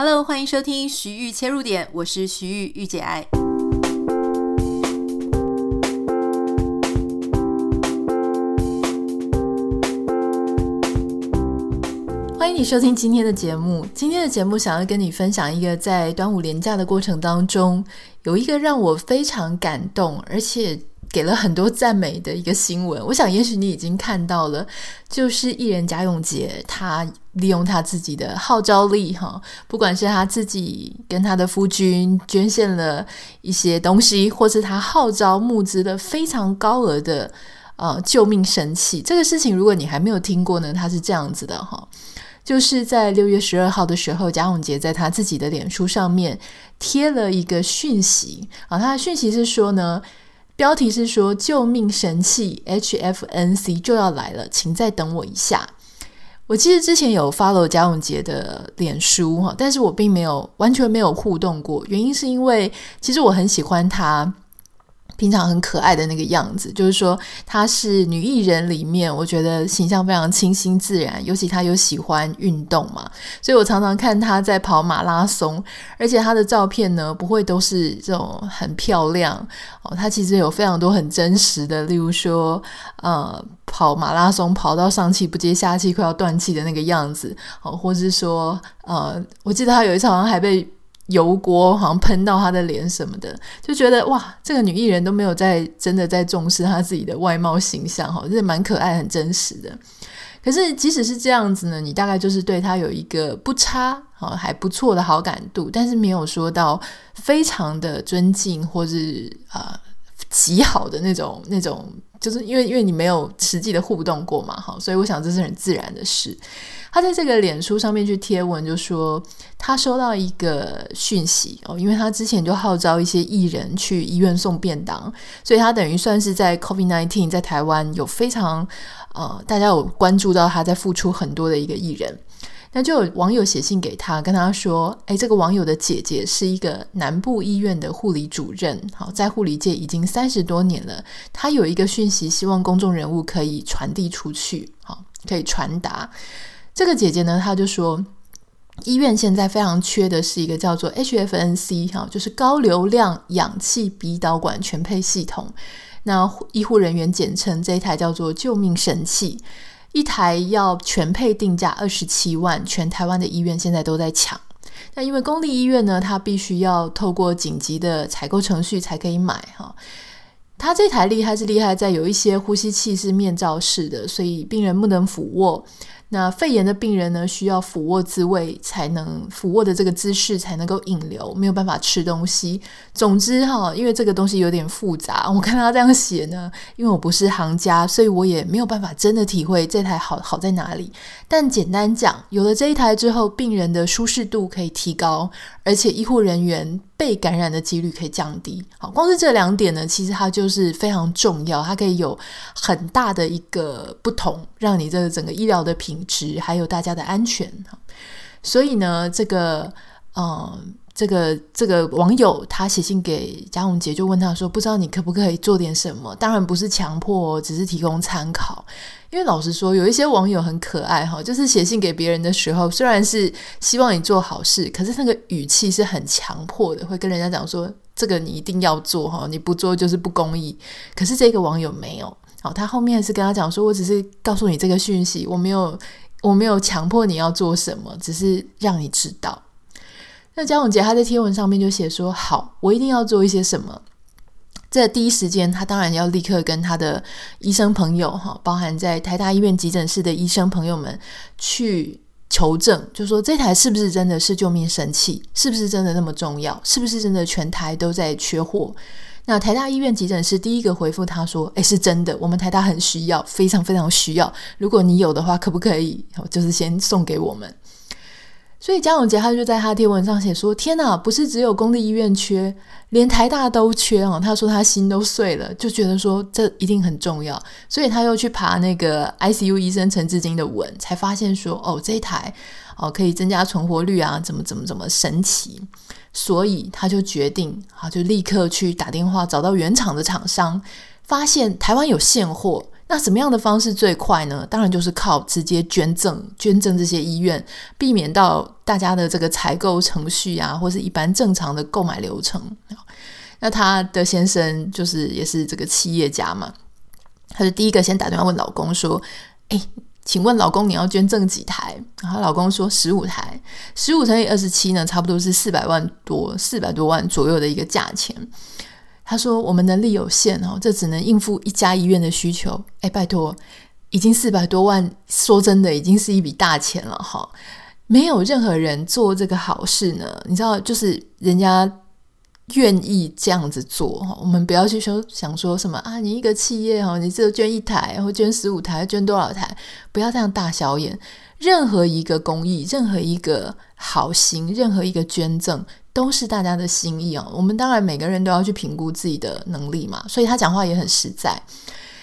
Hello，欢迎收听徐玉切入点，我是徐豫御姐爱。欢迎你收听今天的节目。今天的节目想要跟你分享一个在端午连假的过程当中，有一个让我非常感动，而且。给了很多赞美的一个新闻，我想也许你已经看到了，就是艺人贾永婕，他利用他自己的号召力，哈，不管是他自己跟他的夫君捐献了一些东西，或是他号召募资了非常高额的呃救命神器。这个事情如果你还没有听过呢，他是这样子的哈，就是在六月十二号的时候，贾永婕在他自己的脸书上面贴了一个讯息啊，他的讯息是说呢。标题是说救命神器 HFNC 就要来了，请再等我一下。我其实之前有 follow 贾永杰的脸书哈，但是我并没有完全没有互动过，原因是因为其实我很喜欢他。平常很可爱的那个样子，就是说她是女艺人里面，我觉得形象非常清新自然。尤其她有喜欢运动嘛，所以我常常看她在跑马拉松，而且她的照片呢，不会都是这种很漂亮哦。她其实有非常多很真实的，例如说，呃，跑马拉松跑到上气不接下气，快要断气的那个样子哦，或是说，呃，我记得她有一次好像还被。油锅好像喷到她的脸什么的，就觉得哇，这个女艺人都没有在真的在重视她自己的外貌形象哈，就是蛮可爱、很真实的。可是即使是这样子呢，你大概就是对她有一个不差啊、还不错的好感度，但是没有说到非常的尊敬或是啊极好的那种那种，就是因为因为你没有实际的互动过嘛，哈，所以我想这是很自然的事。他在这个脸书上面去贴文，就说他收到一个讯息哦，因为他之前就号召一些艺人去医院送便当，所以他等于算是在 COVID-19 在台湾有非常呃，大家有关注到他在付出很多的一个艺人。那就有网友写信给他，跟他说：“哎，这个网友的姐姐是一个南部医院的护理主任，好，在护理界已经三十多年了。他有一个讯息，希望公众人物可以传递出去，好，可以传达。”这个姐姐呢，她就说，医院现在非常缺的是一个叫做 HFNC 哈，就是高流量氧气鼻导管全配系统。那医护人员简称这一台叫做救命神器，一台要全配定价二十七万，全台湾的医院现在都在抢。那因为公立医院呢，它必须要透过紧急的采购程序才可以买哈。它这台厉害是厉害在有一些呼吸器是面罩式的，所以病人不能俯卧。那肺炎的病人呢，需要俯卧自慰，才能俯卧的这个姿势才能够引流，没有办法吃东西。总之哈，因为这个东西有点复杂，我看他这样写呢，因为我不是行家，所以我也没有办法真的体会这台好好在哪里。但简单讲，有了这一台之后，病人的舒适度可以提高，而且医护人员被感染的几率可以降低。好，光是这两点呢，其实它就是非常重要，它可以有很大的一个不同，让你这个整个医疗的品质还有大家的安全。所以呢，这个，嗯。这个这个网友他写信给贾永杰，就问他说：“不知道你可不可以做点什么？当然不是强迫，只是提供参考。因为老实说，有一些网友很可爱哈，就是写信给别人的时候，虽然是希望你做好事，可是那个语气是很强迫的，会跟人家讲说这个你一定要做哈，你不做就是不公义。可是这个网友没有，好，他后面是跟他讲说，我只是告诉你这个讯息，我没有我没有强迫你要做什么，只是让你知道。”那江永杰他在贴文上面就写说：“好，我一定要做一些什么。”在第一时间，他当然要立刻跟他的医生朋友哈，包含在台大医院急诊室的医生朋友们去求证，就说这台是不是真的是救命神器，是不是真的那么重要，是不是真的全台都在缺货？那台大医院急诊室第一个回复他说：“诶，是真的，我们台大很需要，非常非常需要。如果你有的话，可不可以就是先送给我们？”所以江永杰他就在他贴文上写说：“天哪，不是只有公立医院缺，连台大都缺哦！”他说他心都碎了，就觉得说这一定很重要，所以他又去爬那个 ICU 医生陈志金的文，才发现说：“哦，这一台哦可以增加存活率啊，怎么怎么怎么神奇！”所以他就决定啊，就立刻去打电话找到原厂的厂商，发现台湾有现货。那什么样的方式最快呢？当然就是靠直接捐赠，捐赠这些医院，避免到大家的这个采购程序啊，或是一般正常的购买流程。那他的先生就是也是这个企业家嘛，他就第一个先打电话问老公说：“诶，请问老公你要捐赠几台？”然后老公说：“十五台，十五乘以二十七呢，差不多是四百万多，四百多万左右的一个价钱。”他说：“我们能力有限哦，这只能应付一家医院的需求。哎，拜托，已经四百多万，说真的，已经是一笔大钱了哈。没有任何人做这个好事呢，你知道，就是人家愿意这样子做哈。我们不要去说想说什么啊，你一个企业哈，你只捐一台或捐十五台，捐多少台？不要这样大小眼。任何一个公益，任何一个好心，任何一个捐赠。”都是大家的心意哦。我们当然每个人都要去评估自己的能力嘛，所以他讲话也很实在。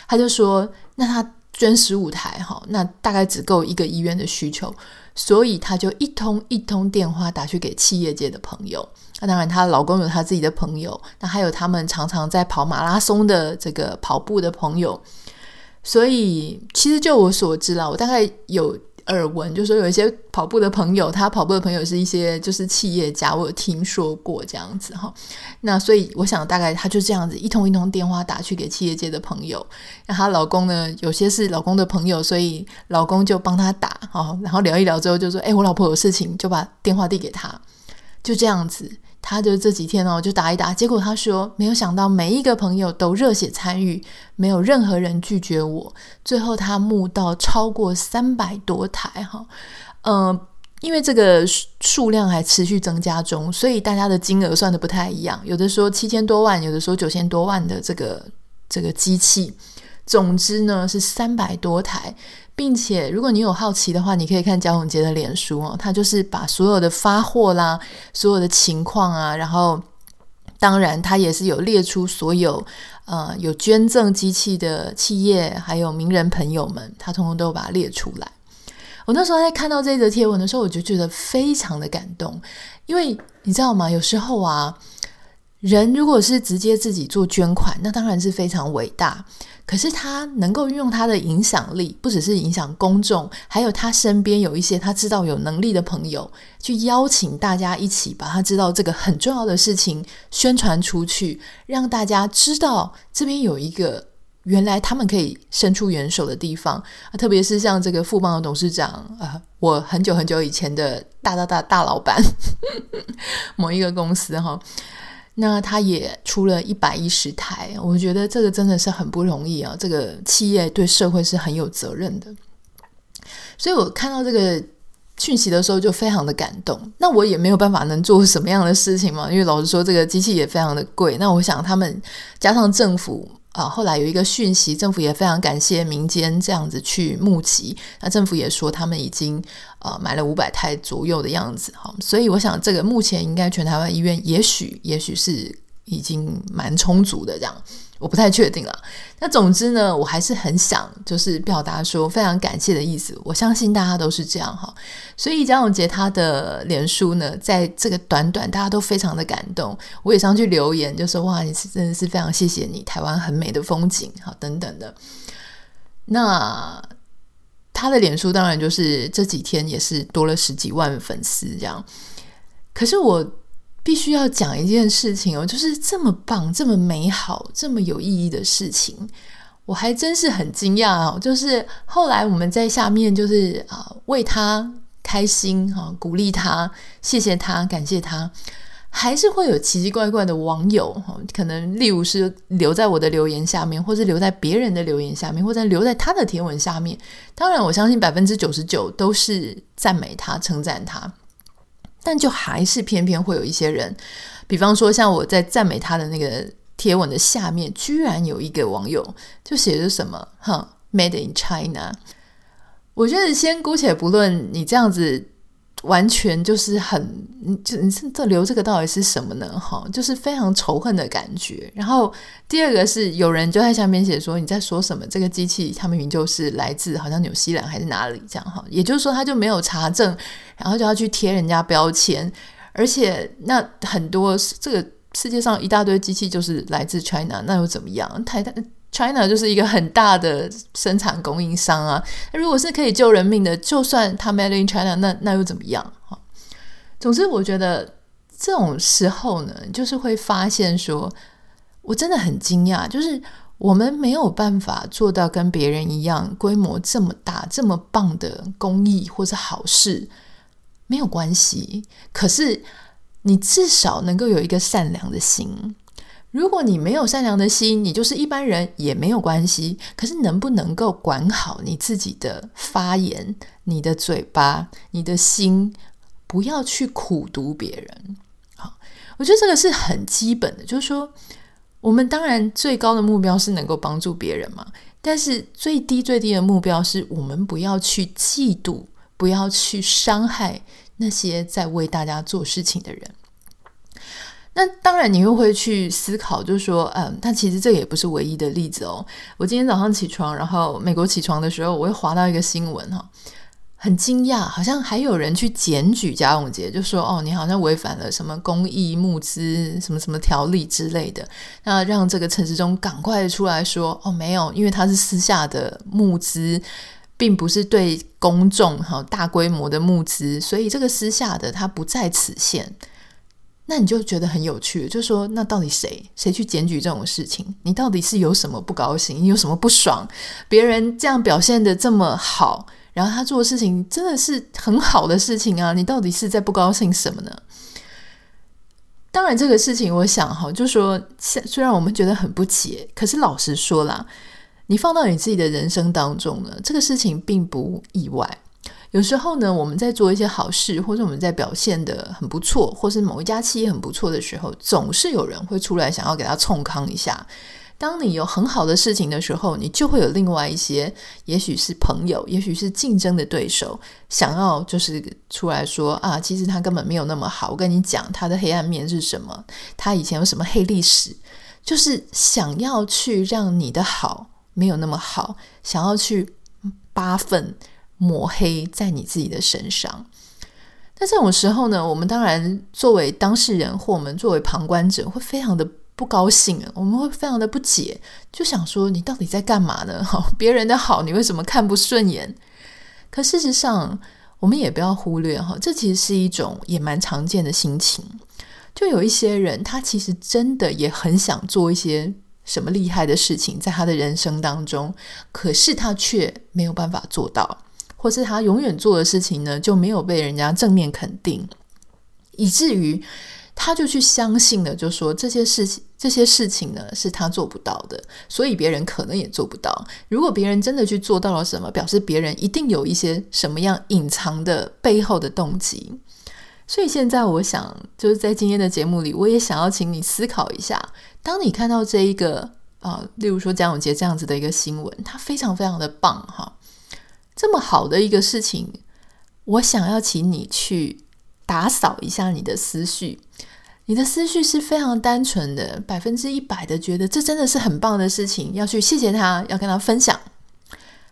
他就说：“那他捐十五台哈，那大概只够一个医院的需求，所以他就一通一通电话打去给企业界的朋友。那当然，她老公有他自己的朋友，那还有他们常常在跑马拉松的这个跑步的朋友。所以，其实就我所知啦，我大概有。”耳闻就说有一些跑步的朋友，他跑步的朋友是一些就是企业家，我有听说过这样子哈。那所以我想大概他就这样子一通一通电话打去给企业界的朋友。那她老公呢，有些是老公的朋友，所以老公就帮他打哈，然后聊一聊之后就说：“哎，我老婆有事情，就把电话递给他。”就这样子。他就这几天哦，就打一打，结果他说没有想到每一个朋友都热血参与，没有任何人拒绝我。最后他募到超过三百多台哈，嗯、因为这个数量还持续增加中，所以大家的金额算得不太一样，有的说七千多万，有的说九千多万的这个这个机器，总之呢是三百多台。并且，如果你有好奇的话，你可以看焦宏杰的脸书哦，他就是把所有的发货啦、所有的情况啊，然后当然他也是有列出所有呃有捐赠机器的企业还有名人朋友们，他通通都把它列出来。我那时候在看到这则贴文的时候，我就觉得非常的感动，因为你知道吗？有时候啊，人如果是直接自己做捐款，那当然是非常伟大。可是他能够运用他的影响力，不只是影响公众，还有他身边有一些他知道有能力的朋友，去邀请大家一起把他知道这个很重要的事情宣传出去，让大家知道这边有一个原来他们可以伸出援手的地方！特别是像这个富邦的董事长啊，我很久很久以前的大大大大老板，某一个公司哈。那他也出了一百一十台，我觉得这个真的是很不容易啊！这个企业对社会是很有责任的，所以我看到这个讯息的时候就非常的感动。那我也没有办法能做什么样的事情嘛，因为老实说，这个机器也非常的贵。那我想他们加上政府。啊，后来有一个讯息，政府也非常感谢民间这样子去募集。那政府也说他们已经呃买了五百台左右的样子，哈，所以我想这个目前应该全台湾医院也许也许是已经蛮充足的这样。我不太确定了。那总之呢，我还是很想就是表达说非常感谢的意思。我相信大家都是这样哈。所以江永杰他的脸书呢，在这个短短大家都非常的感动，我也上去留言就说哇，你是真的是非常谢谢你，台湾很美的风景好等等的。那他的脸书当然就是这几天也是多了十几万粉丝这样。可是我。必须要讲一件事情哦，就是这么棒、这么美好、这么有意义的事情，我还真是很惊讶哦。就是后来我们在下面就是啊为他开心哈，鼓励他，谢谢他，感谢他，还是会有奇奇怪怪的网友哈，可能例如是留在我的留言下面，或是留在别人的留言下面，或者留在他的贴文下面。当然，我相信百分之九十九都是赞美他、称赞他。但就还是偏偏会有一些人，比方说像我在赞美他的那个贴文的下面，居然有一个网友就写着什么“哼，Made in China”。我觉得先姑且不论你这样子。完全就是很，就你这留这个到底是什么呢？哈，就是非常仇恨的感觉。然后第二个是有人就在下面写说，你在说什么？这个机器他们明明就是来自好像纽西兰还是哪里这样哈，也就是说他就没有查证，然后就要去贴人家标签，而且那很多这个世界上一大堆机器就是来自 China，那又怎么样？台 China 就是一个很大的生产供应商啊。那如果是可以救人命的，就算它 Made in China，那那又怎么样？哈，总之我觉得这种时候呢，就是会发现说，我真的很惊讶，就是我们没有办法做到跟别人一样规模这么大、这么棒的公益或是好事，没有关系。可是你至少能够有一个善良的心。如果你没有善良的心，你就是一般人也没有关系。可是能不能够管好你自己的发言、你的嘴巴、你的心，不要去苦读别人。好，我觉得这个是很基本的。就是说，我们当然最高的目标是能够帮助别人嘛，但是最低最低的目标是我们不要去嫉妒，不要去伤害那些在为大家做事情的人。那当然，你又会去思考，就是说，嗯，但其实这也不是唯一的例子哦。我今天早上起床，然后美国起床的时候，我又滑到一个新闻哈，很惊讶，好像还有人去检举贾永杰，就说哦，你好像违反了什么公益募资什么什么条例之类的。那让这个陈时中赶快出来说，哦，没有，因为他是私下的募资，并不是对公众哈大规模的募资，所以这个私下的他不在此限。那你就觉得很有趣，就说那到底谁谁去检举这种事情？你到底是有什么不高兴？你有什么不爽？别人这样表现得这么好，然后他做的事情真的是很好的事情啊！你到底是在不高兴什么呢？当然，这个事情我想哈，就说虽然我们觉得很不解，可是老实说啦，你放到你自己的人生当中呢，这个事情并不意外。有时候呢，我们在做一些好事，或者我们在表现得很不错，或是某一家企业很不错的时候，总是有人会出来想要给他冲康一下。当你有很好的事情的时候，你就会有另外一些，也许是朋友，也许是竞争的对手，想要就是出来说啊，其实他根本没有那么好。我跟你讲，他的黑暗面是什么？他以前有什么黑历史？就是想要去让你的好没有那么好，想要去扒粪。抹黑在你自己的身上，那这种时候呢，我们当然作为当事人或我们作为旁观者，会非常的不高兴，我们会非常的不解，就想说你到底在干嘛呢？好，别人的好你为什么看不顺眼？可事实上，我们也不要忽略哈，这其实是一种也蛮常见的心情。就有一些人，他其实真的也很想做一些什么厉害的事情，在他的人生当中，可是他却没有办法做到。或是他永远做的事情呢，就没有被人家正面肯定，以至于他就去相信了，就说这些事情，这些事情呢是他做不到的，所以别人可能也做不到。如果别人真的去做到了什么，表示别人一定有一些什么样隐藏的背后的动机。所以现在我想，就是在今天的节目里，我也想要请你思考一下，当你看到这一个啊、例如说江永杰这样子的一个新闻，他非常非常的棒哈。这么好的一个事情，我想要请你去打扫一下你的思绪。你的思绪是非常单纯的，百分之一百的觉得这真的是很棒的事情，要去谢谢他，要跟他分享。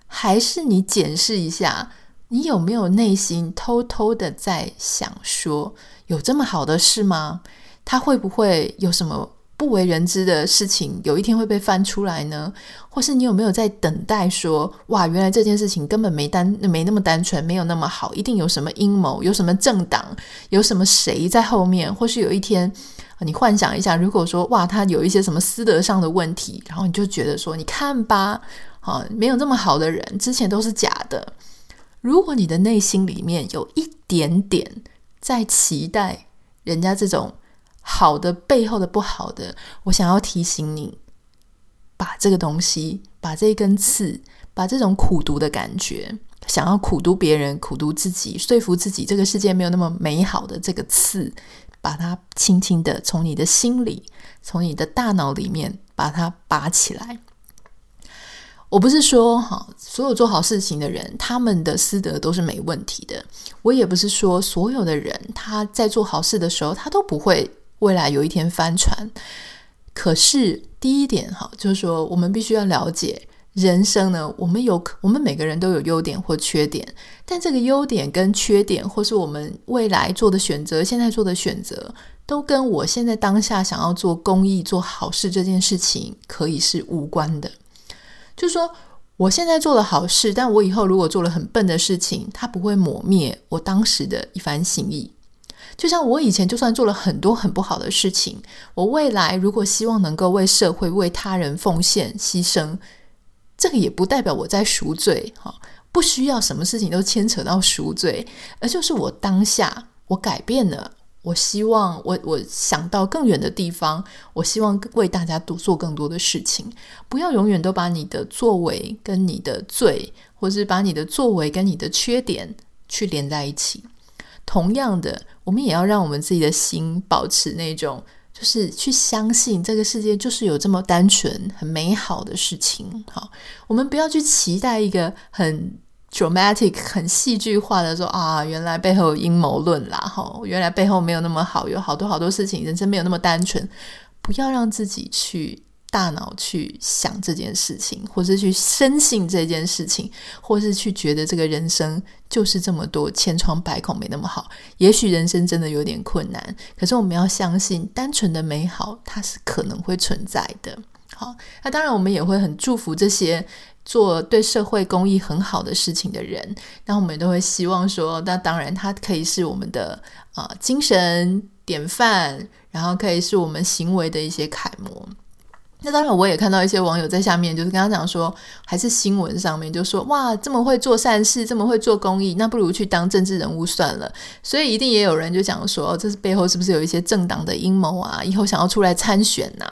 还是你检视一下，你有没有内心偷偷的在想说，有这么好的事吗？他会不会有什么？不为人知的事情，有一天会被翻出来呢？或是你有没有在等待说，哇，原来这件事情根本没单，没那么单纯，没有那么好，一定有什么阴谋，有什么政党，有什么谁在后面？或是有一天，你幻想一下，如果说，哇，他有一些什么私德上的问题，然后你就觉得说，你看吧，啊，没有这么好的人，之前都是假的。如果你的内心里面有一点点在期待人家这种。好的背后的不好的，我想要提醒你，把这个东西，把这一根刺，把这种苦读的感觉，想要苦读别人、苦读自己、说服自己这个世界没有那么美好的这个刺，把它轻轻的从你的心里、从你的大脑里面把它拔起来。我不是说哈，所有做好事情的人，他们的私德都是没问题的。我也不是说所有的人他在做好事的时候，他都不会。未来有一天翻船，可是第一点哈，就是说我们必须要了解人生呢。我们有，我们每个人都有优点或缺点，但这个优点跟缺点，或是我们未来做的选择、现在做的选择，都跟我现在当下想要做公益、做好事这件事情可以是无关的。就是说，我现在做了好事，但我以后如果做了很笨的事情，它不会抹灭我当时的一番心意。就像我以前就算做了很多很不好的事情，我未来如果希望能够为社会、为他人奉献、牺牲，这个也不代表我在赎罪哈，不需要什么事情都牵扯到赎罪，而就是我当下我改变了，我希望我我想到更远的地方，我希望为大家多做更多的事情，不要永远都把你的作为跟你的罪，或是把你的作为跟你的缺点去连在一起。同样的，我们也要让我们自己的心保持那种，就是去相信这个世界就是有这么单纯、很美好的事情。好，我们不要去期待一个很 dramatic、很戏剧化的说啊，原来背后有阴谋论啦，哈，原来背后没有那么好，有好多好多事情，人生没有那么单纯。不要让自己去。大脑去想这件事情，或是去深信这件事情，或是去觉得这个人生就是这么多千疮百孔，没那么好。也许人生真的有点困难，可是我们要相信，单纯的美好它是可能会存在的。好，那当然我们也会很祝福这些做对社会公益很好的事情的人。那我们都会希望说，那当然他可以是我们的啊、精神典范，然后可以是我们行为的一些楷模。那当然，我也看到一些网友在下面就是跟他讲说，还是新闻上面就说，哇，这么会做善事，这么会做公益，那不如去当政治人物算了。所以一定也有人就讲说，这是背后是不是有一些政党的阴谋啊？以后想要出来参选呐？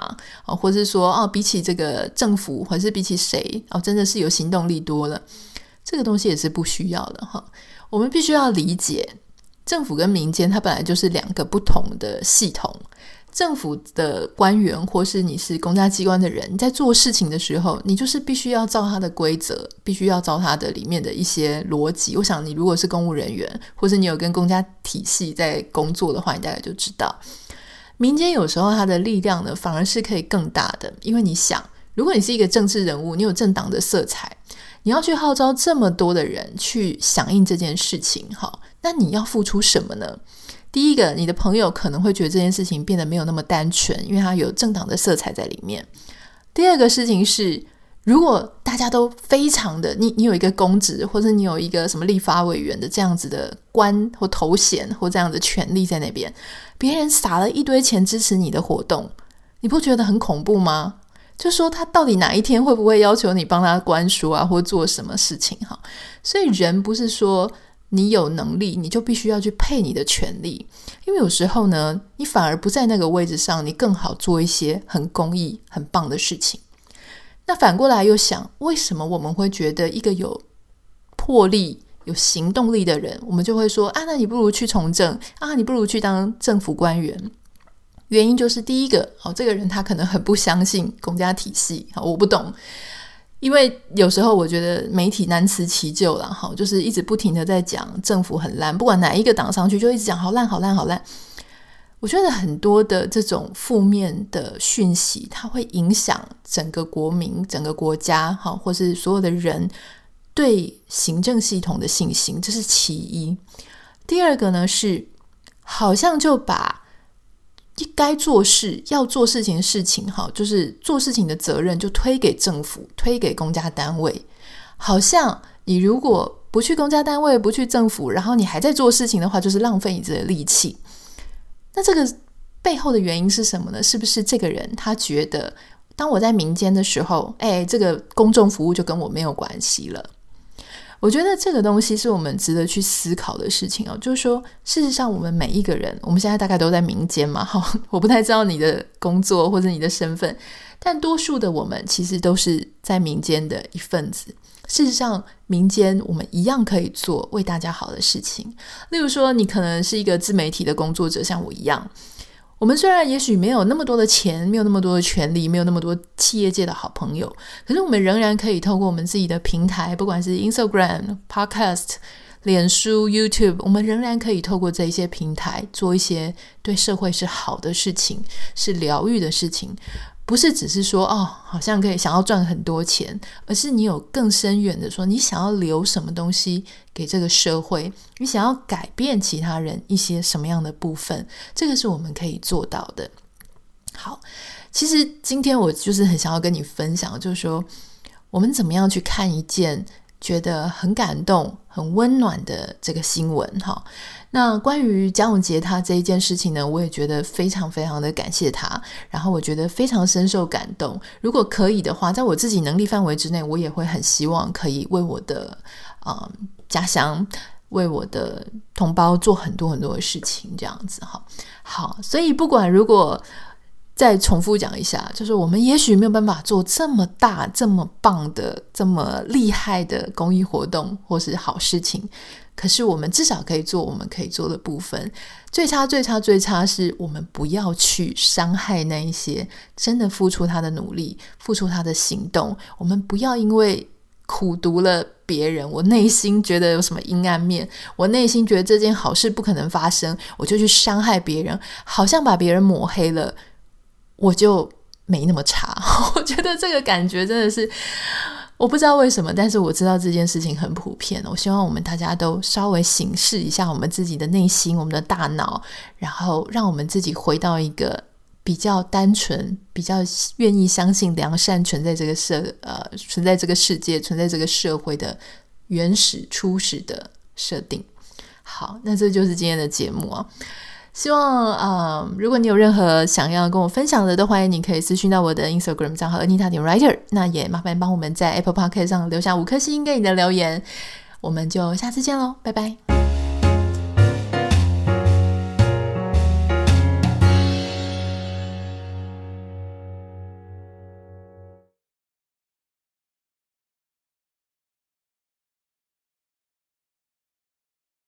啊，或者是说，哦，比起这个政府，或者是比起谁，哦，真的是有行动力多了。这个东西也是不需要的哈。我们必须要理解，政府跟民间它本来就是两个不同的系统。政府的官员，或是你是公家机关的人，在做事情的时候，你就是必须要照他的规则，必须要照他的里面的一些逻辑。我想，你如果是公务人员，或是你有跟公家体系在工作的话，你大概就知道，民间有时候它的力量呢，反而是可以更大的。因为你想，如果你是一个政治人物，你有政党的色彩，你要去号召这么多的人去响应这件事情，好，那你要付出什么呢？第一个，你的朋友可能会觉得这件事情变得没有那么单纯，因为它有政党的色彩在里面。第二个事情是，如果大家都非常的，你你有一个公职，或者你有一个什么立法委员的这样子的官或头衔或这样的权利在那边，别人撒了一堆钱支持你的活动，你不觉得很恐怖吗？就说他到底哪一天会不会要求你帮他关书啊，或做什么事情哈？所以人不是说。你有能力，你就必须要去配你的权利，因为有时候呢，你反而不在那个位置上，你更好做一些很公益、很棒的事情。那反过来又想，为什么我们会觉得一个有魄力、有行动力的人，我们就会说啊，那你不如去从政啊，你不如去当政府官员？原因就是第一个，哦，这个人他可能很不相信公家体系，我不懂。因为有时候我觉得媒体难辞其咎了哈，就是一直不停的在讲政府很烂，不管哪一个党上去就一直讲好烂好烂好烂。我觉得很多的这种负面的讯息，它会影响整个国民、整个国家哈，或是所有的人对行政系统的信心，这是其一。第二个呢是好像就把。该做事要做事情的事情，哈，就是做事情的责任就推给政府，推给公家单位。好像你如果不去公家单位，不去政府，然后你还在做事情的话，就是浪费你自己的力气。那这个背后的原因是什么呢？是不是这个人他觉得，当我在民间的时候，哎，这个公众服务就跟我没有关系了？我觉得这个东西是我们值得去思考的事情哦，就是说，事实上，我们每一个人，我们现在大概都在民间嘛，哈，我不太知道你的工作或者你的身份，但多数的我们其实都是在民间的一份子。事实上，民间我们一样可以做为大家好的事情。例如说，你可能是一个自媒体的工作者，像我一样。我们虽然也许没有那么多的钱，没有那么多的权利，没有那么多企业界的好朋友，可是我们仍然可以透过我们自己的平台，不管是 Instagram、Podcast、脸书、YouTube，我们仍然可以透过这一些平台做一些对社会是好的事情，是疗愈的事情。不是只是说哦，好像可以想要赚很多钱，而是你有更深远的说，你想要留什么东西给这个社会，你想要改变其他人一些什么样的部分，这个是我们可以做到的。好，其实今天我就是很想要跟你分享，就是说我们怎么样去看一件觉得很感动、很温暖的这个新闻？哈，那关于江永杰他这一件事情呢，我也觉得非常非常的感谢他，然后我觉得非常深受感动。如果可以的话，在我自己能力范围之内，我也会很希望可以为我的啊、家乡。为我的同胞做很多很多的事情，这样子哈。好，所以不管如果再重复讲一下，就是我们也许没有办法做这么大、这么棒的、这么厉害的公益活动或是好事情，可是我们至少可以做我们可以做的部分。最差、最差、最差是我们不要去伤害那一些真的付出他的努力、付出他的行动。我们不要因为苦读了。别人，我内心觉得有什么阴暗面，我内心觉得这件好事不可能发生，我就去伤害别人，好像把别人抹黑了，我就没那么差。我觉得这个感觉真的是，我不知道为什么，但是我知道这件事情很普遍。我希望我们大家都稍微省视一下我们自己的内心，我们的大脑，然后让我们自己回到一个。比较单纯，比较愿意相信良善存在这个社呃存在这个世界存在这个社会的原始初始的设定。好，那这就是今天的节目啊。希望啊、如果你有任何想要跟我分享的，都欢迎你可以私讯到我的 Instagram 账号 Anita 点 Writer。那也麻烦帮我们在 Apple Podcast 上留下五颗星给你的留言。我们就下次见喽，拜拜。